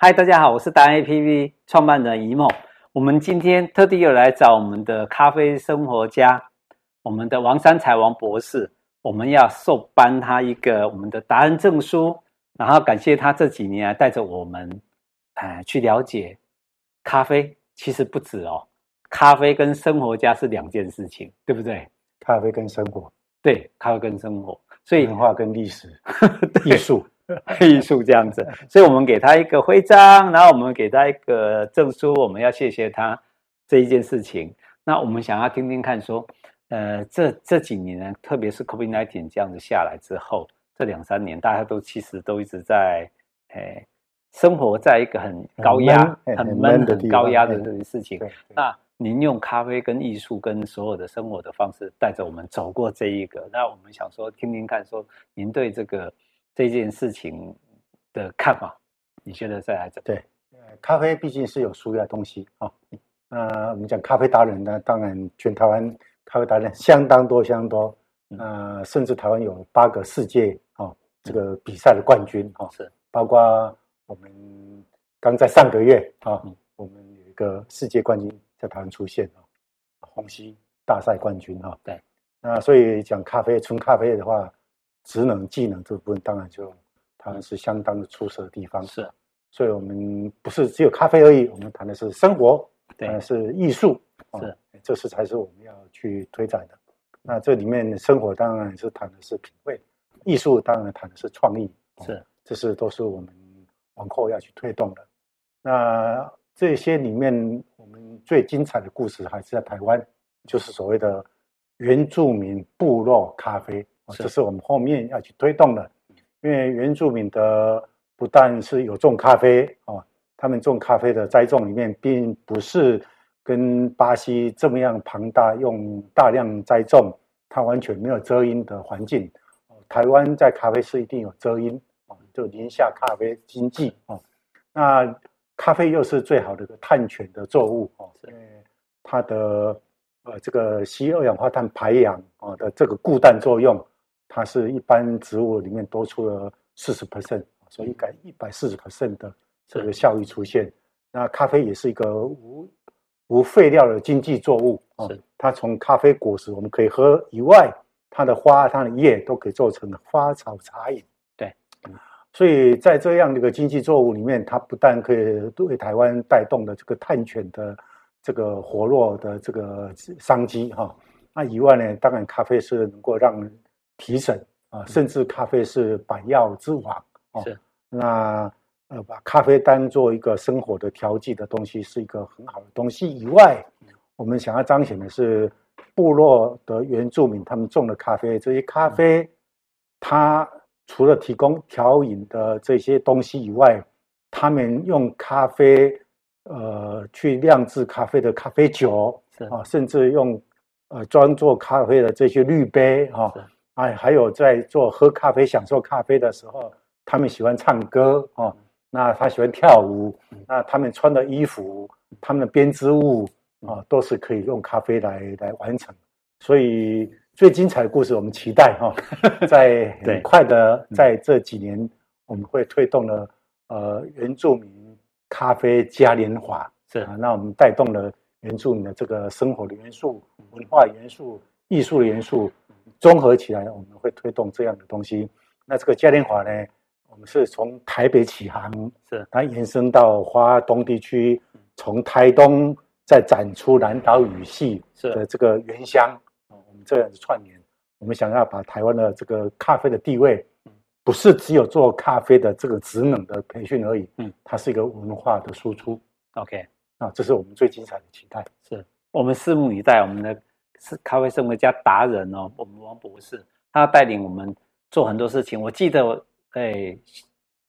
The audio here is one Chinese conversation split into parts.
嗨，大家好，我是达人 APP 创办人一梦。我们今天特地又来找我们的咖啡生活家，我们的王三才王博士。我们要授颁他一个我们的达人证书，然后感谢他这几年来带着我们，哎，去了解咖啡。其实不止哦，咖啡跟生活家是两件事情，对不对？咖啡跟生活，对，咖啡跟生活，所以文化跟历史，艺术。艺术这样子，所以我们给他一个徽章，然后我们给他一个证书，我们要谢谢他这一件事情。那我们想要听听看，说，呃，这这几年呢，特别是 COVID-19 这样子下来之后，这两三年大家都其实都一直在，诶，生活在一个很高压、很闷、很高压的这个事情。那您用咖啡跟艺术跟所有的生活的方式，带着我们走过这一个。那我们想说，听听看，说您对这个。这件事情的看法，你觉得再来怎？对，咖啡毕竟是有舒压的东西啊。呃，我们讲咖啡达人呢，当然全台湾咖啡达人相当多，相当多。呃，甚至台湾有八个世界啊这个比赛的冠军啊，是包括我们刚在上个月啊，我们有一个世界冠军在台湾出现啊，虹吸大赛冠军啊。对，那所以讲咖啡，纯咖啡的话。职能、技能这部分，当然就他们是相当的出色的地方。是，所以我们不是只有咖啡而已，我们谈的是生活，对，是艺术，是，这是才是我们要去推展的。那这里面生活当然是谈的是品味，艺术当然谈的是创意，是，这是都是我们往后要去推动的。那这些里面，我们最精彩的故事还是在台湾，就是所谓的原住民部落咖啡。这是我们后面要去推动的，因为原住民的不但是有种咖啡啊，他们种咖啡的栽种里面并不是跟巴西这么样庞大，用大量栽种，它完全没有遮阴的环境。台湾在咖啡是一定有遮阴啊，就宁夏咖啡经济啊。那咖啡又是最好的一个碳权的作物啊，因为它的呃这个吸二氧化碳排氧啊的这个固氮作用。它是一般植物里面多出了四十 percent，所以改一百四十 percent 的这个效益出现。那咖啡也是一个无无废料的经济作物啊，它从咖啡果实我们可以喝以外，它的花、它的叶都可以做成花草茶饮。对，所以在这样的一个经济作物里面，它不但可以对台湾带动的这个碳权的这个活络的这个商机哈，那以外呢，当然咖啡是能够让提神啊，甚至咖啡是百药之王哦。是，那呃，把咖啡当做一个生活的调剂的东西，是一个很好的东西。以外，我们想要彰显的是，部落的原住民他们种的咖啡，这些咖啡，它除了提供调饮的这些东西以外，他们用咖啡呃去酿制咖啡的咖啡酒是啊，甚至用呃装做咖啡的这些滤杯啊。哎，还有在做喝咖啡、享受咖啡的时候，他们喜欢唱歌哦。那他喜欢跳舞，那他们穿的衣服、他们的编织物啊，都是可以用咖啡来来完成。所以最精彩的故事，我们期待哈，在很快的在这几年，我们会推动了呃原住民咖啡嘉年华，是啊，那我们带动了原住民的这个生活的元素、文化元素、艺术的元素。综合起来，我们会推动这样的东西。那这个嘉年华呢，我们是从台北起航，是它延伸到华东地区，从台东再展出南岛语系的这个原乡啊。我们这样子串联，我们想要把台湾的这个咖啡的地位，不是只有做咖啡的这个职能的培训而已，嗯，它是一个文化的输出。OK，啊，这是我们最精彩的期待。是我们拭目以待，我们的。是咖啡生活家达人哦，我们王博士，他带领我们做很多事情。我记得，哎，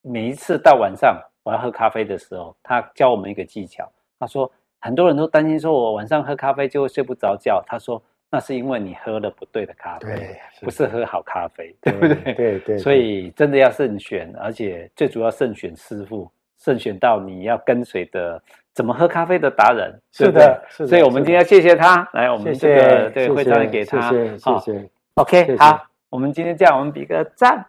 每一次到晚上我要喝咖啡的时候，他教我们一个技巧。他说，很多人都担心说我晚上喝咖啡就会睡不着觉。他说，那是因为你喝了不对的咖啡，不是喝好咖啡，对不对？对对，对。所以真的要慎选，而且最主要慎选师傅，慎选到你要跟随的。怎么喝咖啡的达人？是的，是的，所以我们今天要谢谢他。来，我们这个对会章给他，谢谢，谢谢。OK，好，我们今天这样，我们比个赞。